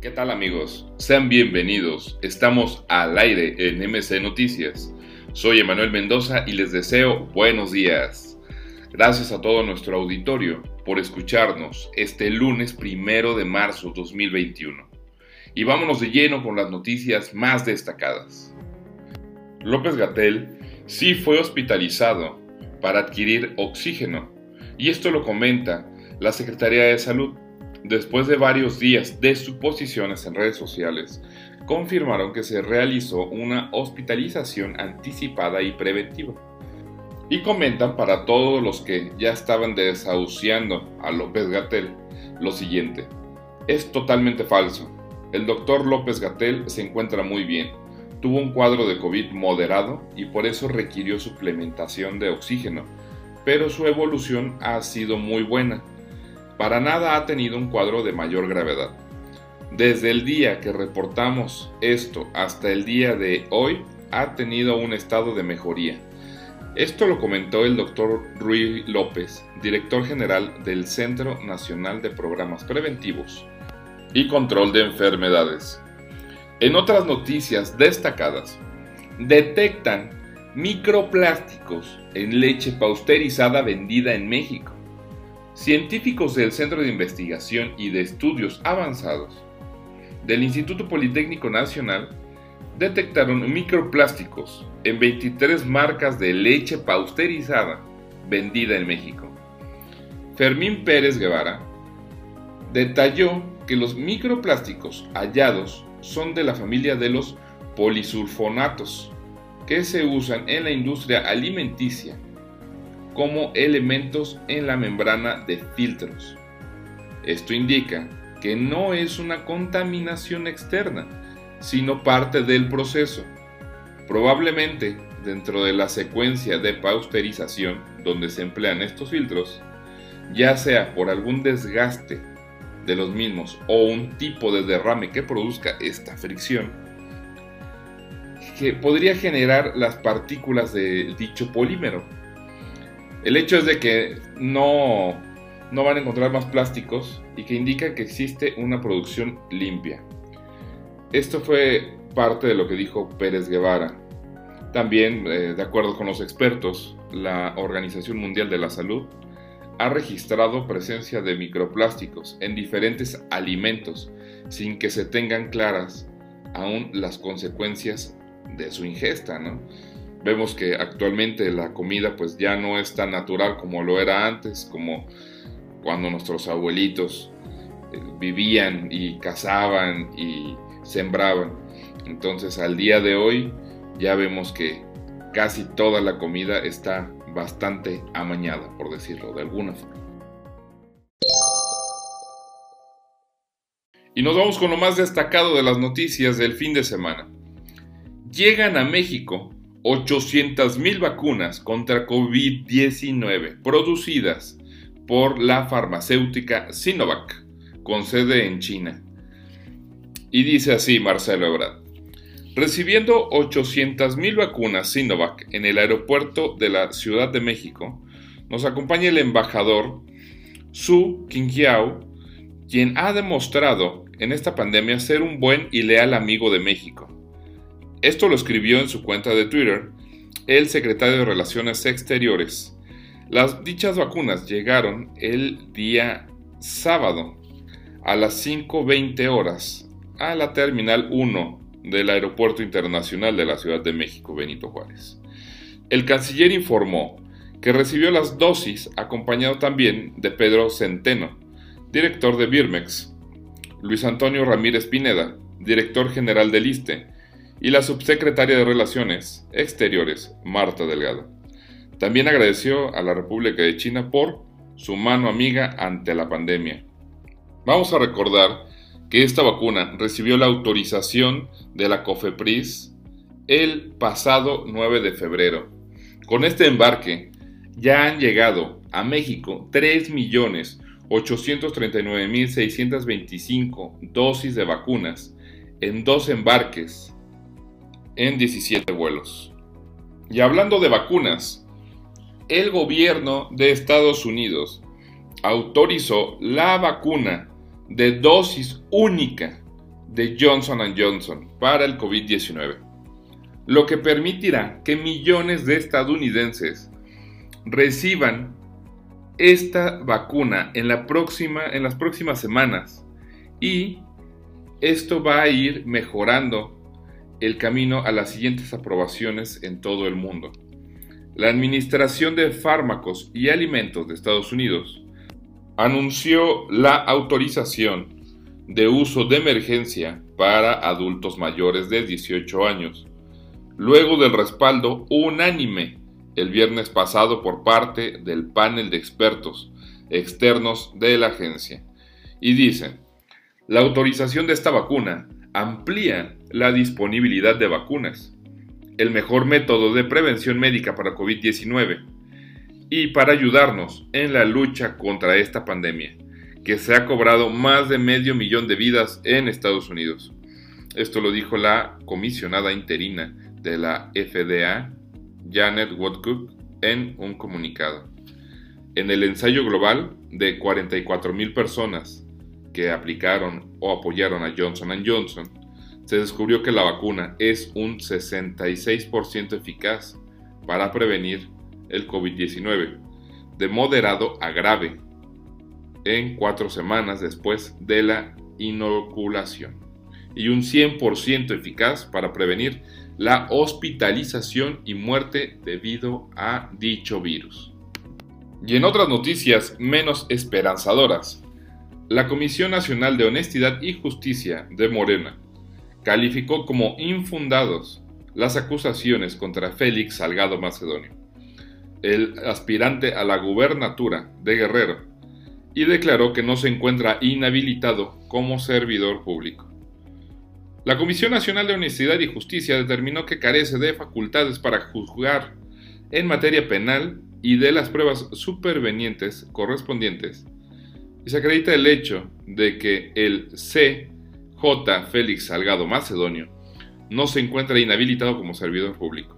¿Qué tal amigos? Sean bienvenidos. Estamos al aire en MC Noticias. Soy Emanuel Mendoza y les deseo buenos días. Gracias a todo nuestro auditorio por escucharnos este lunes primero de marzo 2021. Y vámonos de lleno con las noticias más destacadas. López Gatel sí fue hospitalizado para adquirir oxígeno, y esto lo comenta la Secretaría de Salud después de varios días de suposiciones en redes sociales, confirmaron que se realizó una hospitalización anticipada y preventiva. Y comentan para todos los que ya estaban desahuciando a López Gatel lo siguiente. Es totalmente falso. El doctor López Gatel se encuentra muy bien. Tuvo un cuadro de COVID moderado y por eso requirió suplementación de oxígeno, pero su evolución ha sido muy buena para nada ha tenido un cuadro de mayor gravedad. Desde el día que reportamos esto hasta el día de hoy, ha tenido un estado de mejoría. Esto lo comentó el doctor Rui López, director general del Centro Nacional de Programas Preventivos y Control de Enfermedades. En otras noticias destacadas, detectan microplásticos en leche pausterizada vendida en México. Científicos del Centro de Investigación y de Estudios Avanzados del Instituto Politécnico Nacional detectaron microplásticos en 23 marcas de leche pausterizada vendida en México. Fermín Pérez Guevara detalló que los microplásticos hallados son de la familia de los polisulfonatos, que se usan en la industria alimenticia como elementos en la membrana de filtros. Esto indica que no es una contaminación externa, sino parte del proceso. Probablemente dentro de la secuencia de pasteurización donde se emplean estos filtros, ya sea por algún desgaste de los mismos o un tipo de derrame que produzca esta fricción, que podría generar las partículas de dicho polímero el hecho es de que no, no van a encontrar más plásticos y que indica que existe una producción limpia. Esto fue parte de lo que dijo Pérez Guevara. También, eh, de acuerdo con los expertos, la Organización Mundial de la Salud ha registrado presencia de microplásticos en diferentes alimentos sin que se tengan claras aún las consecuencias de su ingesta, ¿no? Vemos que actualmente la comida pues ya no es tan natural como lo era antes, como cuando nuestros abuelitos eh, vivían y cazaban y sembraban. Entonces al día de hoy ya vemos que casi toda la comida está bastante amañada, por decirlo de alguna forma. Y nos vamos con lo más destacado de las noticias del fin de semana. Llegan a México 800.000 vacunas contra COVID-19 producidas por la farmacéutica Sinovac, con sede en China. Y dice así Marcelo Ebrard. Recibiendo 800.000 vacunas Sinovac en el aeropuerto de la Ciudad de México, nos acompaña el embajador Su Qingqiao, quien ha demostrado en esta pandemia ser un buen y leal amigo de México esto lo escribió en su cuenta de Twitter el secretario de Relaciones Exteriores. Las dichas vacunas llegaron el día sábado a las 5.20 horas a la Terminal 1 del Aeropuerto Internacional de la Ciudad de México, Benito Juárez. El canciller informó que recibió las dosis acompañado también de Pedro Centeno, director de Birmex, Luis Antonio Ramírez Pineda, director general del ISTE, y la subsecretaria de Relaciones Exteriores, Marta Delgado. También agradeció a la República de China por su mano amiga ante la pandemia. Vamos a recordar que esta vacuna recibió la autorización de la COFEPRIS el pasado 9 de febrero. Con este embarque ya han llegado a México 3.839.625 dosis de vacunas en dos embarques en 17 vuelos. Y hablando de vacunas, el gobierno de Estados Unidos autorizó la vacuna de dosis única de Johnson ⁇ Johnson para el COVID-19, lo que permitirá que millones de estadounidenses reciban esta vacuna en, la próxima, en las próximas semanas y esto va a ir mejorando el camino a las siguientes aprobaciones en todo el mundo. La Administración de Fármacos y Alimentos de Estados Unidos anunció la autorización de uso de emergencia para adultos mayores de 18 años, luego del respaldo unánime el viernes pasado por parte del panel de expertos externos de la agencia. Y dicen, la autorización de esta vacuna amplía la disponibilidad de vacunas, el mejor método de prevención médica para COVID-19 y para ayudarnos en la lucha contra esta pandemia, que se ha cobrado más de medio millón de vidas en Estados Unidos. Esto lo dijo la comisionada interina de la FDA, Janet Woodcock, en un comunicado. En el ensayo global de 44.000 personas que aplicaron o apoyaron a Johnson Johnson, se descubrió que la vacuna es un 66% eficaz para prevenir el COVID-19, de moderado a grave, en cuatro semanas después de la inoculación, y un 100% eficaz para prevenir la hospitalización y muerte debido a dicho virus. Y en otras noticias menos esperanzadoras, la Comisión Nacional de Honestidad y Justicia de Morena calificó como infundados las acusaciones contra Félix Salgado Macedonio, el aspirante a la gubernatura de Guerrero, y declaró que no se encuentra inhabilitado como servidor público. La Comisión Nacional de Honestidad y Justicia determinó que carece de facultades para juzgar en materia penal y de las pruebas supervenientes correspondientes, y se acredita el hecho de que el C.J. Félix Salgado Macedonio no se encuentra inhabilitado como servidor público.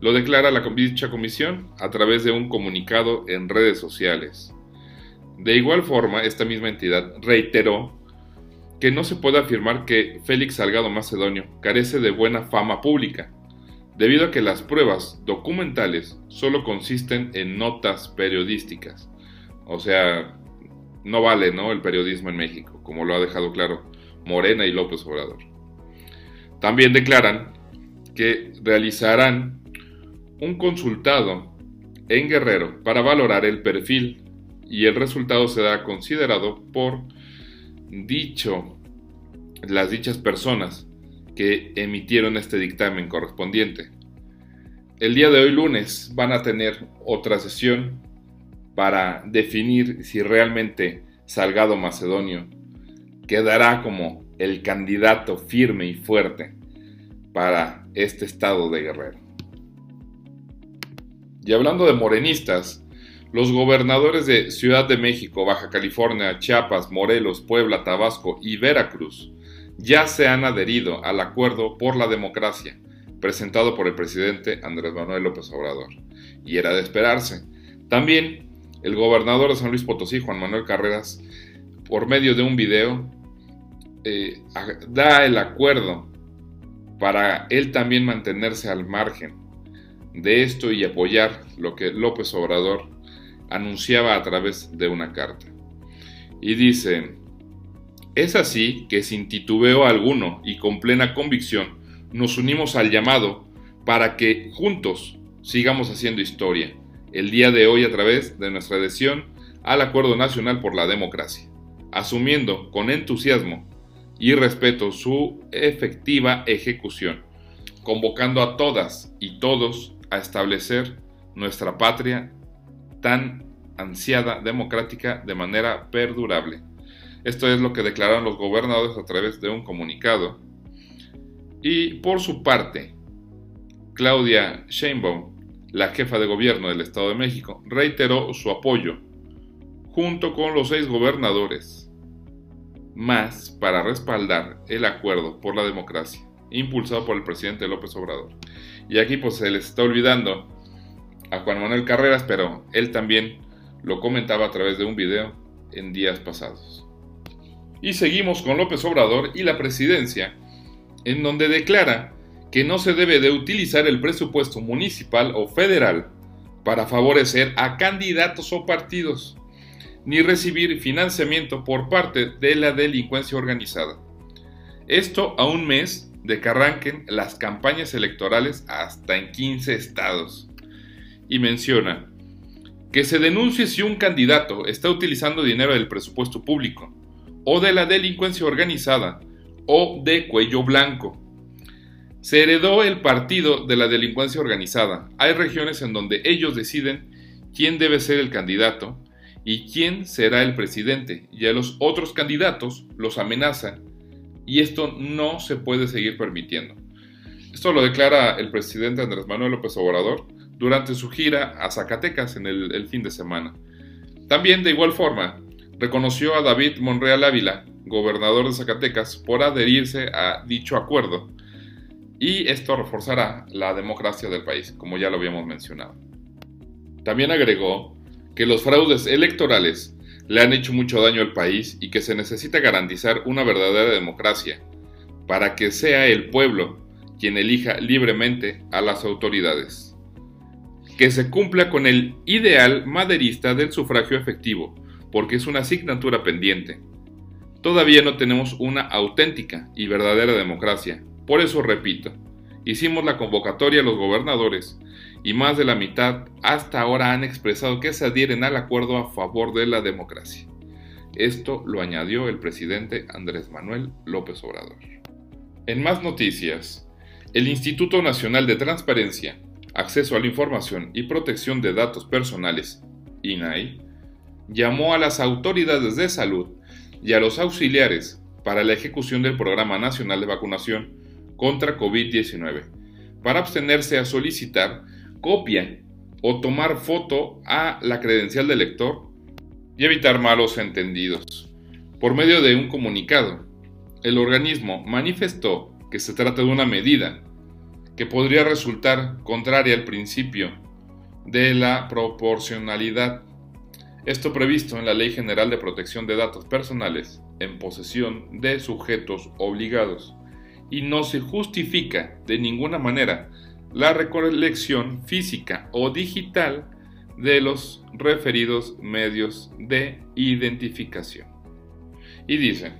Lo declara la dicha comisión a través de un comunicado en redes sociales. De igual forma, esta misma entidad reiteró que no se puede afirmar que Félix Salgado Macedonio carece de buena fama pública, debido a que las pruebas documentales solo consisten en notas periodísticas. O sea, no vale ¿no? el periodismo en México, como lo ha dejado claro Morena y López Obrador. También declaran que realizarán un consultado en Guerrero para valorar el perfil y el resultado será considerado por las dichas personas que emitieron este dictamen correspondiente. El día de hoy lunes van a tener otra sesión para definir si realmente Salgado Macedonio quedará como el candidato firme y fuerte para este estado de Guerrero. Y hablando de morenistas, los gobernadores de Ciudad de México, Baja California, Chiapas, Morelos, Puebla, Tabasco y Veracruz ya se han adherido al acuerdo por la democracia presentado por el presidente Andrés Manuel López Obrador. Y era de esperarse. También el gobernador de San Luis Potosí, Juan Manuel Carreras, por medio de un video, eh, da el acuerdo para él también mantenerse al margen de esto y apoyar lo que López Obrador anunciaba a través de una carta. Y dice, es así que sin titubeo alguno y con plena convicción nos unimos al llamado para que juntos sigamos haciendo historia el día de hoy a través de nuestra adhesión al Acuerdo Nacional por la Democracia, asumiendo con entusiasmo y respeto su efectiva ejecución, convocando a todas y todos a establecer nuestra patria tan ansiada democrática de manera perdurable. Esto es lo que declararon los gobernadores a través de un comunicado. Y por su parte, Claudia Sheinbaum, la jefa de gobierno del Estado de México, reiteró su apoyo, junto con los seis gobernadores, más para respaldar el acuerdo por la democracia, impulsado por el presidente López Obrador. Y aquí pues se les está olvidando a Juan Manuel Carreras, pero él también lo comentaba a través de un video en días pasados. Y seguimos con López Obrador y la presidencia, en donde declara que no se debe de utilizar el presupuesto municipal o federal para favorecer a candidatos o partidos, ni recibir financiamiento por parte de la delincuencia organizada. Esto a un mes de que arranquen las campañas electorales hasta en 15 estados. Y menciona que se denuncie si un candidato está utilizando dinero del presupuesto público, o de la delincuencia organizada, o de cuello blanco. Se heredó el partido de la delincuencia organizada. Hay regiones en donde ellos deciden quién debe ser el candidato y quién será el presidente, y a los otros candidatos los amenazan y esto no se puede seguir permitiendo. Esto lo declara el presidente Andrés Manuel López Obrador durante su gira a Zacatecas en el, fin de semana. También, de igual forma, reconoció a David Monreal Ávila, gobernador de Zacatecas, por adherirse a dicho acuerdo. Y esto reforzará la democracia del país, como ya lo habíamos mencionado. También agregó que los fraudes electorales le han hecho mucho daño al país y que se necesita garantizar una verdadera democracia para que sea el pueblo quien elija libremente a las autoridades. Que se cumpla con el ideal maderista del sufragio efectivo, porque es una asignatura pendiente. Todavía no tenemos una auténtica y verdadera democracia. Por eso repito, hicimos la convocatoria a los gobernadores y más de la mitad hasta ahora han expresado que se adhieren al acuerdo a favor de la democracia. Esto lo añadió el presidente Andrés Manuel López Obrador. En más noticias, el Instituto Nacional de Transparencia, Acceso a la Información y Protección de Datos Personales, INAI, llamó a las autoridades de salud y a los auxiliares para la ejecución del Programa Nacional de Vacunación contra COVID-19 para abstenerse a solicitar copia o tomar foto a la credencial del lector y evitar malos entendidos. Por medio de un comunicado, el organismo manifestó que se trata de una medida que podría resultar contraria al principio de la proporcionalidad. Esto previsto en la Ley General de Protección de Datos Personales en posesión de sujetos obligados y no se justifica de ninguna manera la recolección física o digital de los referidos medios de identificación. Y dice,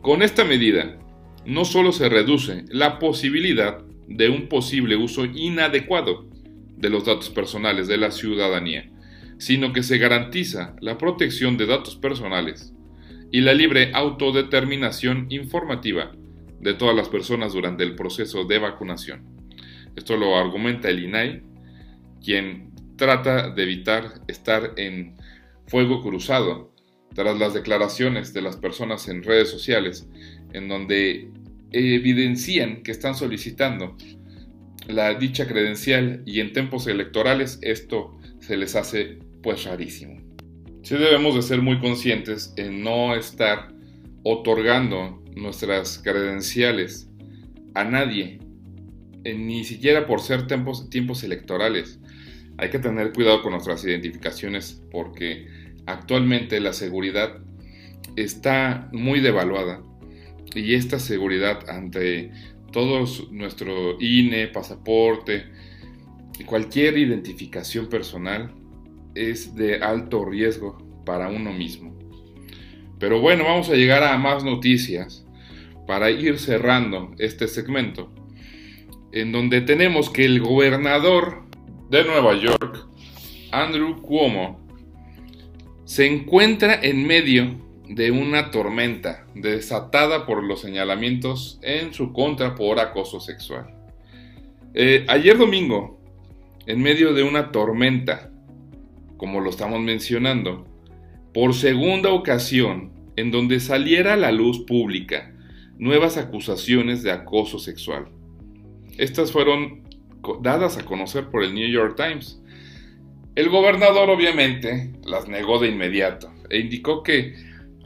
con esta medida no solo se reduce la posibilidad de un posible uso inadecuado de los datos personales de la ciudadanía, sino que se garantiza la protección de datos personales y la libre autodeterminación informativa de todas las personas durante el proceso de vacunación. Esto lo argumenta el INAI, quien trata de evitar estar en fuego cruzado tras las declaraciones de las personas en redes sociales, en donde evidencian que están solicitando la dicha credencial y en tiempos electorales esto se les hace pues rarísimo. Sí debemos de ser muy conscientes en no estar otorgando nuestras credenciales a nadie ni siquiera por ser tiempos, tiempos electorales. Hay que tener cuidado con nuestras identificaciones porque actualmente la seguridad está muy devaluada y esta seguridad ante todos nuestro INE, pasaporte, cualquier identificación personal es de alto riesgo para uno mismo. Pero bueno, vamos a llegar a más noticias para ir cerrando este segmento en donde tenemos que el gobernador de Nueva York, Andrew Cuomo, se encuentra en medio de una tormenta desatada por los señalamientos en su contra por acoso sexual. Eh, ayer domingo, en medio de una tormenta, como lo estamos mencionando, por segunda ocasión, en donde saliera a la luz pública nuevas acusaciones de acoso sexual. Estas fueron dadas a conocer por el New York Times. El gobernador obviamente las negó de inmediato e indicó que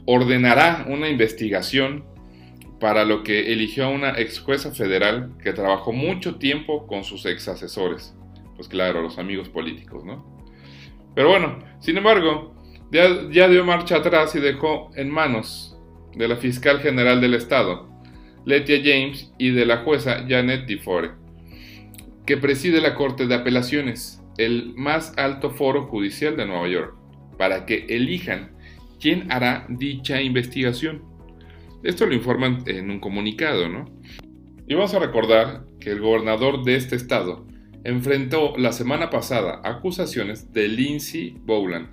ordenará una investigación para lo que eligió a una ex jueza federal que trabajó mucho tiempo con sus ex asesores. Pues claro, los amigos políticos, ¿no? Pero bueno, sin embargo, ya, ya dio marcha atrás y dejó en manos de la fiscal general del estado, Letia James, y de la jueza Janet DeFore, que preside la Corte de Apelaciones, el más alto foro judicial de Nueva York, para que elijan quién hará dicha investigación. Esto lo informan en un comunicado, ¿no? Y vamos a recordar que el gobernador de este estado enfrentó la semana pasada acusaciones de Lindsay Bowland,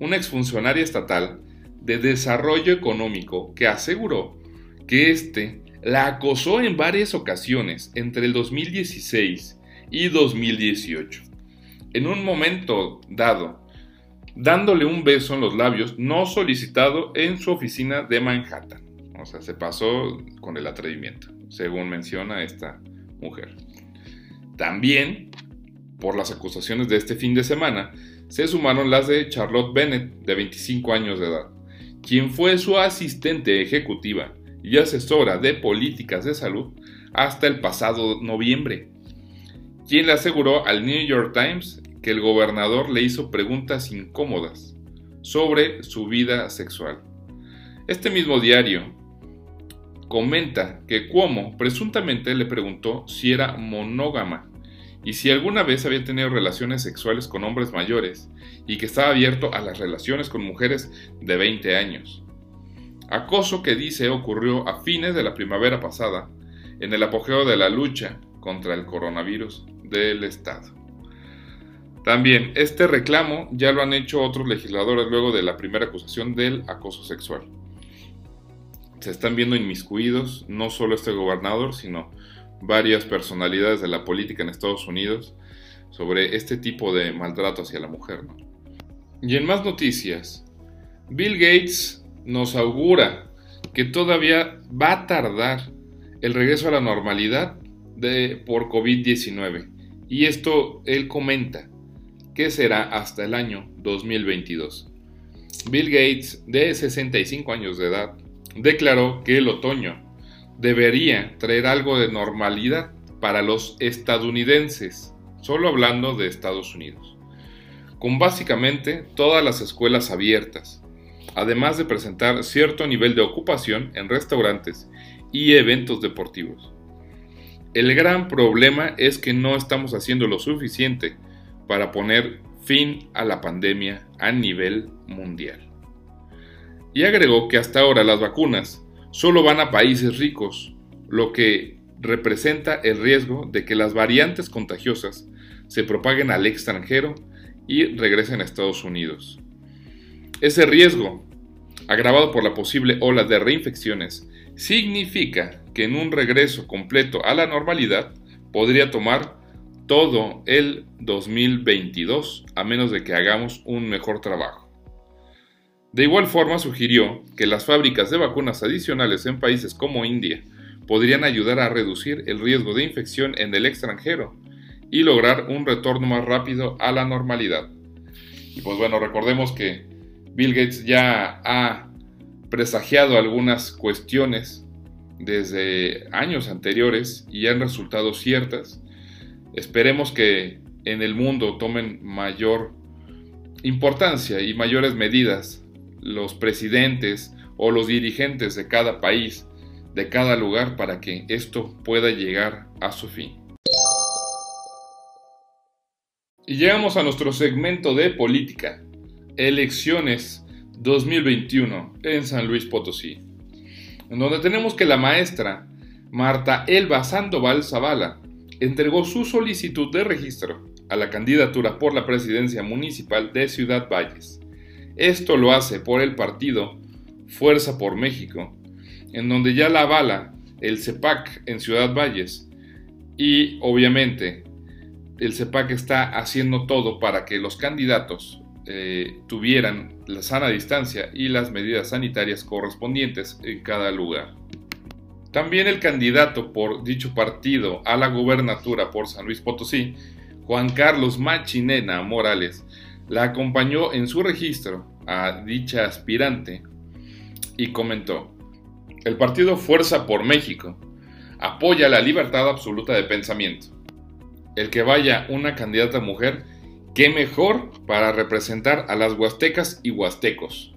una exfuncionaria estatal de desarrollo económico que aseguró que éste la acosó en varias ocasiones entre el 2016 y 2018. En un momento dado, dándole un beso en los labios no solicitado en su oficina de Manhattan. O sea, se pasó con el atrevimiento, según menciona esta mujer. También, por las acusaciones de este fin de semana, se sumaron las de Charlotte Bennett, de 25 años de edad, quien fue su asistente ejecutiva y asesora de políticas de salud hasta el pasado noviembre, quien le aseguró al New York Times que el gobernador le hizo preguntas incómodas sobre su vida sexual. Este mismo diario comenta que Cuomo presuntamente le preguntó si era monógama y si alguna vez había tenido relaciones sexuales con hombres mayores y que estaba abierto a las relaciones con mujeres de 20 años. Acoso que dice ocurrió a fines de la primavera pasada, en el apogeo de la lucha contra el coronavirus del Estado. También, este reclamo ya lo han hecho otros legisladores luego de la primera acusación del acoso sexual. Se están viendo inmiscuidos no solo este gobernador, sino varias personalidades de la política en Estados Unidos sobre este tipo de maltrato hacia la mujer. Y en más noticias, Bill Gates nos augura que todavía va a tardar el regreso a la normalidad de, por COVID-19. Y esto él comenta que será hasta el año 2022. Bill Gates, de 65 años de edad, declaró que el otoño debería traer algo de normalidad para los estadounidenses, solo hablando de Estados Unidos, con básicamente todas las escuelas abiertas, además de presentar cierto nivel de ocupación en restaurantes y eventos deportivos. El gran problema es que no estamos haciendo lo suficiente para poner fin a la pandemia a nivel mundial. Y agregó que hasta ahora las vacunas solo van a países ricos, lo que representa el riesgo de que las variantes contagiosas se propaguen al extranjero y regresen a Estados Unidos. Ese riesgo, agravado por la posible ola de reinfecciones, significa que en un regreso completo a la normalidad podría tomar todo el 2022 a menos de que hagamos un mejor trabajo. De igual forma sugirió que las fábricas de vacunas adicionales en países como India podrían ayudar a reducir el riesgo de infección en el extranjero y lograr un retorno más rápido a la normalidad. Y pues bueno, recordemos que Bill Gates ya ha presagiado algunas cuestiones desde años anteriores y han resultado ciertas. Esperemos que en el mundo tomen mayor importancia y mayores medidas los presidentes o los dirigentes de cada país, de cada lugar, para que esto pueda llegar a su fin. Y llegamos a nuestro segmento de política, elecciones 2021 en San Luis Potosí, en donde tenemos que la maestra Marta Elba Sandoval Zavala entregó su solicitud de registro a la candidatura por la presidencia municipal de Ciudad Valles. Esto lo hace por el partido Fuerza por México, en donde ya la avala el CEPAC en Ciudad Valles y obviamente el CEPAC está haciendo todo para que los candidatos eh, tuvieran la sana distancia y las medidas sanitarias correspondientes en cada lugar. También el candidato por dicho partido a la gubernatura por San Luis Potosí, Juan Carlos Machinena Morales, la acompañó en su registro a dicha aspirante y comentó, el partido Fuerza por México apoya la libertad absoluta de pensamiento. El que vaya una candidata mujer, qué mejor para representar a las huastecas y huastecos.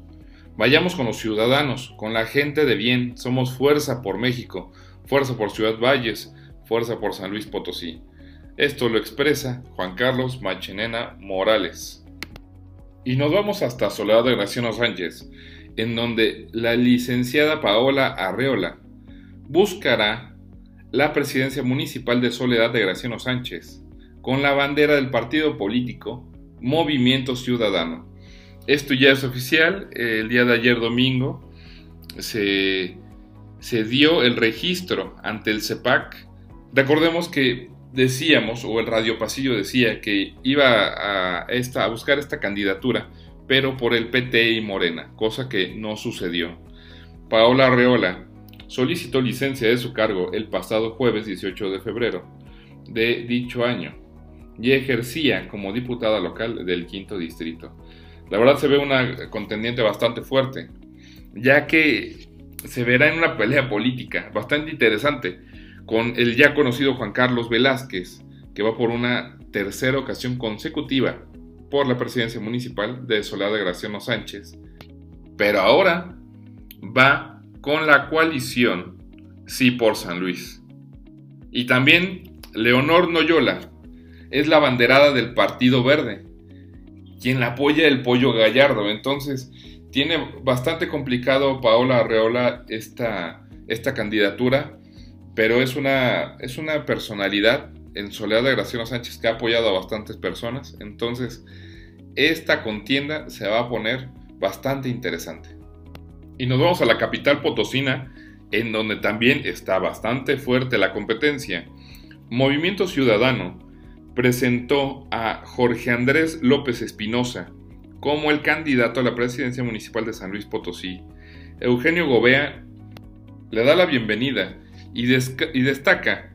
Vayamos con los ciudadanos, con la gente de bien. Somos fuerza por México, fuerza por Ciudad Valles, fuerza por San Luis Potosí. Esto lo expresa Juan Carlos Machenena Morales. Y nos vamos hasta Soledad de Graciano Sánchez, en donde la licenciada Paola Arreola buscará la presidencia municipal de Soledad de Graciano Sánchez, con la bandera del partido político Movimiento Ciudadano. Esto ya es oficial, el día de ayer domingo se, se dio el registro ante el CEPAC. Recordemos que decíamos, o el Radio Pasillo decía, que iba a, esta, a buscar esta candidatura, pero por el PT y Morena, cosa que no sucedió. Paola Arreola solicitó licencia de su cargo el pasado jueves 18 de febrero de dicho año y ejercía como diputada local del quinto distrito. La verdad se ve una contendiente bastante fuerte, ya que se verá en una pelea política bastante interesante con el ya conocido Juan Carlos Velázquez, que va por una tercera ocasión consecutiva por la presidencia municipal de Soledad Graciano Sánchez, pero ahora va con la coalición Sí por San Luis. Y también Leonor Noyola es la banderada del Partido Verde, quien la apoya el Pollo Gallardo. Entonces, tiene bastante complicado Paola Arreola esta, esta candidatura pero es una, es una personalidad en Soledad de Graciano Sánchez que ha apoyado a bastantes personas. Entonces, esta contienda se va a poner bastante interesante. Y nos vamos a la capital potosina, en donde también está bastante fuerte la competencia. Movimiento Ciudadano presentó a Jorge Andrés López Espinosa como el candidato a la presidencia municipal de San Luis Potosí. Eugenio Gobea le da la bienvenida y, destaca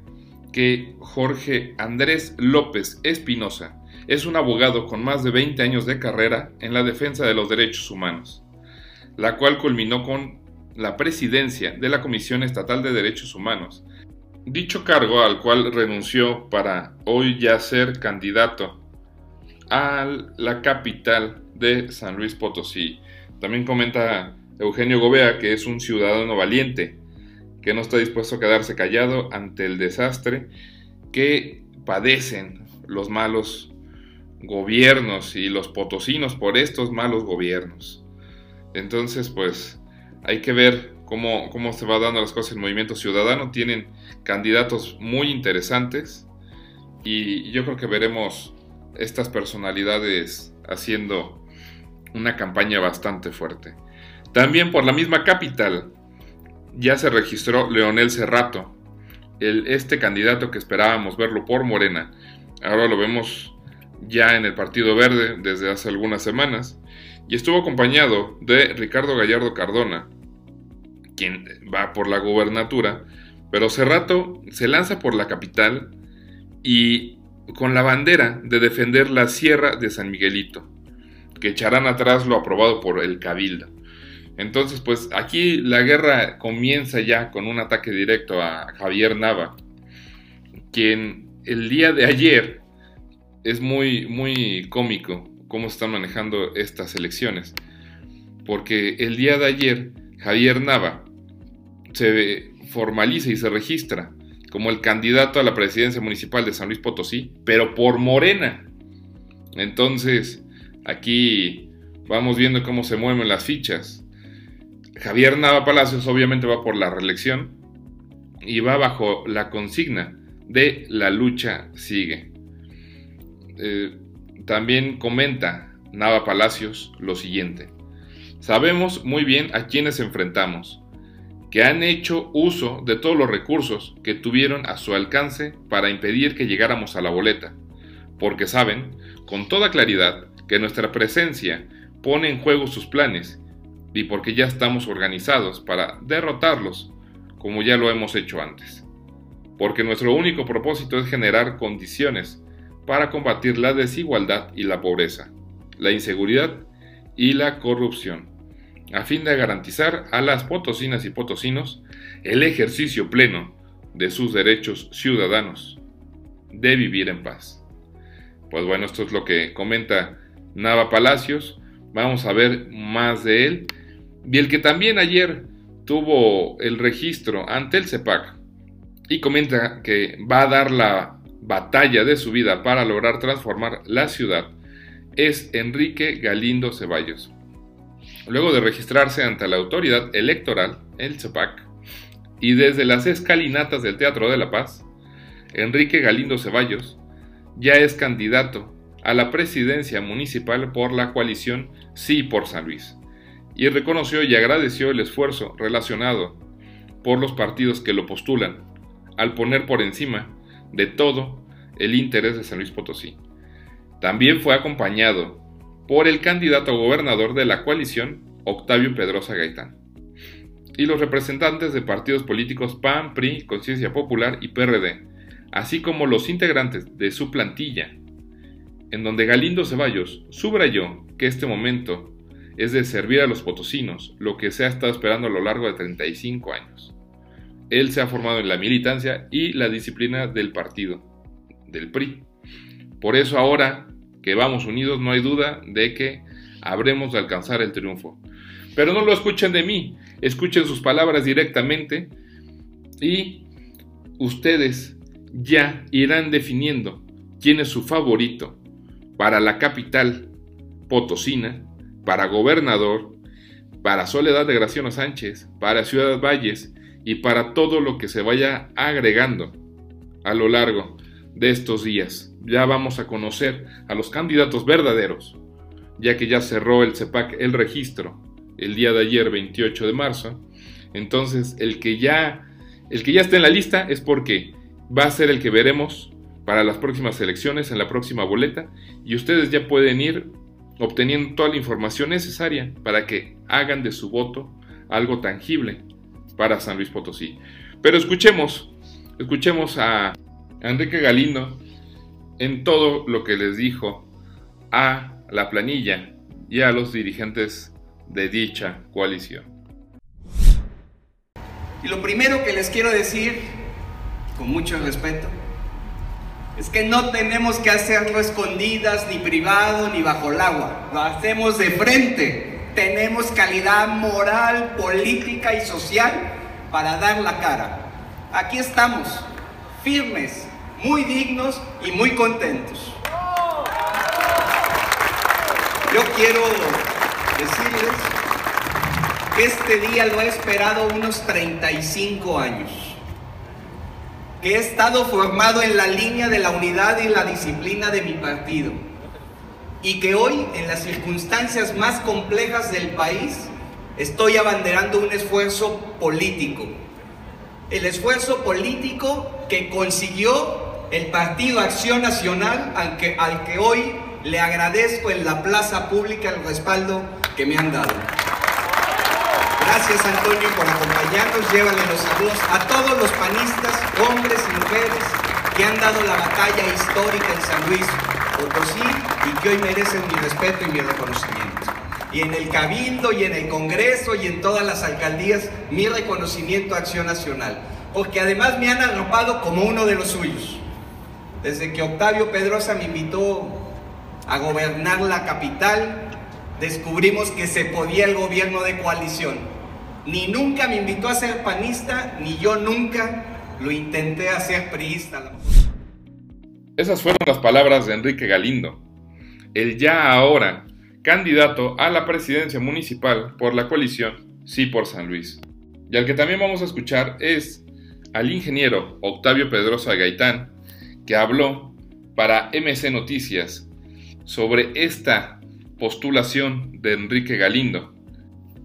que Jorge Andrés López Espinosa es un abogado con más de 20 años de carrera en la defensa de los derechos humanos, la cual culminó con la presidencia de la Comisión Estatal de Derechos Humanos. Dicho cargo al cual renunció para hoy ya ser candidato a la capital de San Luis Potosí. También comenta Eugenio Gobea que es un ciudadano valiente, que no está dispuesto a quedarse callado ante el desastre que padecen los malos gobiernos y los potosinos por estos malos gobiernos. Entonces, pues hay que ver cómo, cómo se va dando las cosas el movimiento ciudadano. Tienen candidatos muy interesantes y yo creo que veremos estas personalidades haciendo una campaña bastante fuerte. También por la misma capital ya se registró Leonel Cerrato, el, este candidato que esperábamos verlo por Morena. Ahora lo vemos ya en el Partido Verde desde hace algunas semanas y estuvo acompañado de Ricardo Gallardo Cardona, quien va por la gubernatura, pero Cerrato se lanza por la capital y con la bandera de defender la Sierra de San Miguelito, que echarán atrás lo aprobado por el Cabildo. Entonces, pues aquí la guerra comienza ya con un ataque directo a Javier Nava, quien el día de ayer es muy, muy cómico cómo están manejando estas elecciones, porque el día de ayer Javier Nava se formaliza y se registra como el candidato a la presidencia municipal de San Luis Potosí, pero por Morena. Entonces, aquí vamos viendo cómo se mueven las fichas. Javier Nava Palacios obviamente va por la reelección y va bajo la consigna de la lucha sigue. Eh, también comenta Nava Palacios lo siguiente. Sabemos muy bien a quienes enfrentamos, que han hecho uso de todos los recursos que tuvieron a su alcance para impedir que llegáramos a la boleta, porque saben con toda claridad que nuestra presencia pone en juego sus planes y porque ya estamos organizados para derrotarlos como ya lo hemos hecho antes. Porque nuestro único propósito es generar condiciones para combatir la desigualdad y la pobreza, la inseguridad y la corrupción, a fin de garantizar a las potosinas y potosinos el ejercicio pleno de sus derechos ciudadanos de vivir en paz. Pues bueno, esto es lo que comenta Nava Palacios. Vamos a ver más de él y el que también ayer tuvo el registro ante el CEPAC y comenta que va a dar la batalla de su vida para lograr transformar la ciudad es Enrique Galindo Ceballos. Luego de registrarse ante la autoridad electoral, el CEPAC, y desde las escalinatas del Teatro de la Paz, Enrique Galindo Ceballos ya es candidato a la presidencia municipal por la coalición Sí por San Luis y reconoció y agradeció el esfuerzo relacionado por los partidos que lo postulan, al poner por encima de todo el interés de San Luis Potosí. También fue acompañado por el candidato a gobernador de la coalición, Octavio Pedrosa Gaitán, y los representantes de partidos políticos PAN, PRI, Conciencia Popular y PRD, así como los integrantes de su plantilla, en donde Galindo Ceballos subrayó que este momento es de servir a los potosinos, lo que se ha estado esperando a lo largo de 35 años. Él se ha formado en la militancia y la disciplina del partido, del PRI. Por eso ahora que vamos unidos no hay duda de que habremos de alcanzar el triunfo. Pero no lo escuchen de mí, escuchen sus palabras directamente y ustedes ya irán definiendo quién es su favorito para la capital potosina para gobernador, para Soledad de Graciano Sánchez, para Ciudad Valles y para todo lo que se vaya agregando a lo largo de estos días. Ya vamos a conocer a los candidatos verdaderos, ya que ya cerró el CEPAC el registro el día de ayer 28 de marzo. Entonces, el que ya el que ya está en la lista es porque va a ser el que veremos para las próximas elecciones en la próxima boleta y ustedes ya pueden ir obteniendo toda la información necesaria para que hagan de su voto algo tangible para San Luis Potosí. Pero escuchemos, escuchemos a Enrique Galindo en todo lo que les dijo a la planilla y a los dirigentes de dicha coalición. Y lo primero que les quiero decir, con mucho respeto, es que no tenemos que hacerlo escondidas, ni privado, ni bajo el agua. Lo hacemos de frente. Tenemos calidad moral, política y social para dar la cara. Aquí estamos, firmes, muy dignos y muy contentos. Yo quiero decirles que este día lo he esperado unos 35 años que he estado formado en la línea de la unidad y la disciplina de mi partido y que hoy, en las circunstancias más complejas del país, estoy abanderando un esfuerzo político. El esfuerzo político que consiguió el Partido Acción Nacional, al que, al que hoy le agradezco en la plaza pública el respaldo que me han dado. Gracias Antonio por acompañarnos. Llévale los saludos a todos los panistas, hombres y mujeres que han dado la batalla histórica en San Luis Potosí y que hoy merecen mi respeto y mi reconocimiento. Y en el Cabildo y en el Congreso y en todas las alcaldías, mi reconocimiento a Acción Nacional. Porque además me han arropado como uno de los suyos. Desde que Octavio Pedrosa me invitó a gobernar la capital, descubrimos que se podía el gobierno de coalición ni nunca me invitó a ser panista, ni yo nunca lo intenté hacer priista. Esas fueron las palabras de Enrique Galindo, el ya ahora candidato a la presidencia municipal por la coalición Sí por San Luis. Y al que también vamos a escuchar es al ingeniero Octavio Pedrosa Gaitán, que habló para MC Noticias sobre esta postulación de Enrique Galindo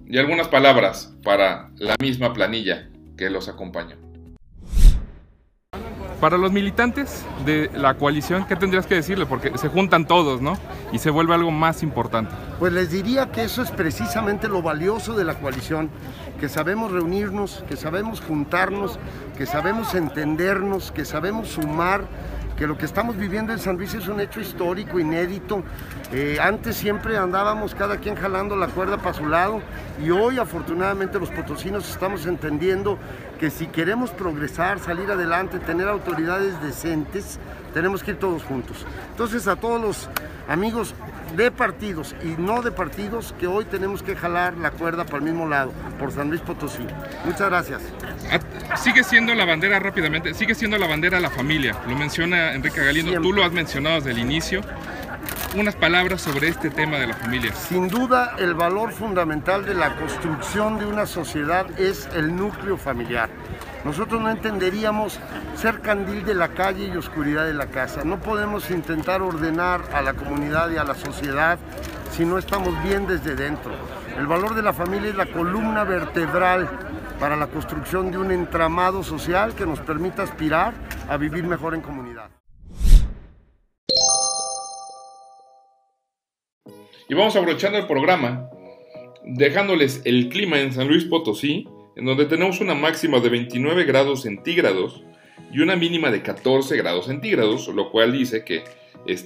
y algunas palabras para la misma planilla que los acompaña. Para los militantes de la coalición, ¿qué tendrías que decirle? Porque se juntan todos, ¿no? Y se vuelve algo más importante. Pues les diría que eso es precisamente lo valioso de la coalición, que sabemos reunirnos, que sabemos juntarnos, que sabemos entendernos, que sabemos sumar, que lo que estamos viviendo en San Luis es un hecho histórico, inédito. Eh, antes siempre andábamos cada quien jalando la cuerda para su lado y hoy afortunadamente los potosinos estamos entendiendo que si queremos progresar, salir adelante, tener autoridades decentes, tenemos que ir todos juntos. Entonces a todos los amigos de partidos y no de partidos que hoy tenemos que jalar la cuerda para el mismo lado, por San Luis Potosí. Muchas gracias. Ah, sigue siendo la bandera rápidamente, sigue siendo la bandera la familia, lo menciona Enrique Galindo, tú lo has mencionado desde el inicio. Unas palabras sobre este tema de la familia. Sin duda, el valor fundamental de la construcción de una sociedad es el núcleo familiar. Nosotros no entenderíamos ser candil de la calle y oscuridad de la casa. No podemos intentar ordenar a la comunidad y a la sociedad si no estamos bien desde dentro. El valor de la familia es la columna vertebral para la construcción de un entramado social que nos permita aspirar a vivir mejor en comunidad. Y vamos abrochando el programa, dejándoles el clima en San Luis Potosí, en donde tenemos una máxima de 29 grados centígrados y una mínima de 14 grados centígrados, lo cual dice que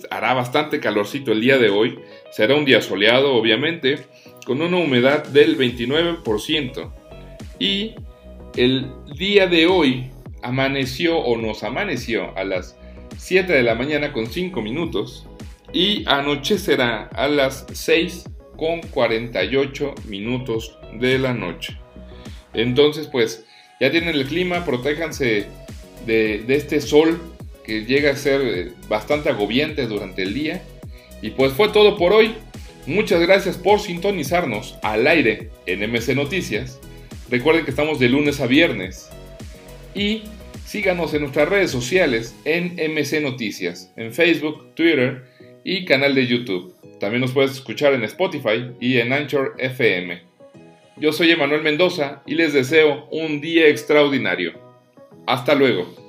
hará bastante calorcito el día de hoy. Será un día soleado, obviamente, con una humedad del 29%. Y el día de hoy amaneció o nos amaneció a las 7 de la mañana con 5 minutos y anochecerá a las 6 con 48 minutos de la noche. Entonces, pues ya tienen el clima, protéjanse de, este sol que llega a ser eh, bastante agobiante durante el día. Y pues fue todo por hoy. Muchas gracias por sintonizarnos al aire en MC Noticias. Recuerden que estamos de lunes a viernes. Y síganos en nuestras redes sociales en MC Noticias, en Facebook, Twitter y canal de YouTube. También nos puedes escuchar en Spotify y en Anchor FM. Yo soy Emanuel Mendoza y les deseo un día extraordinario. Hasta luego.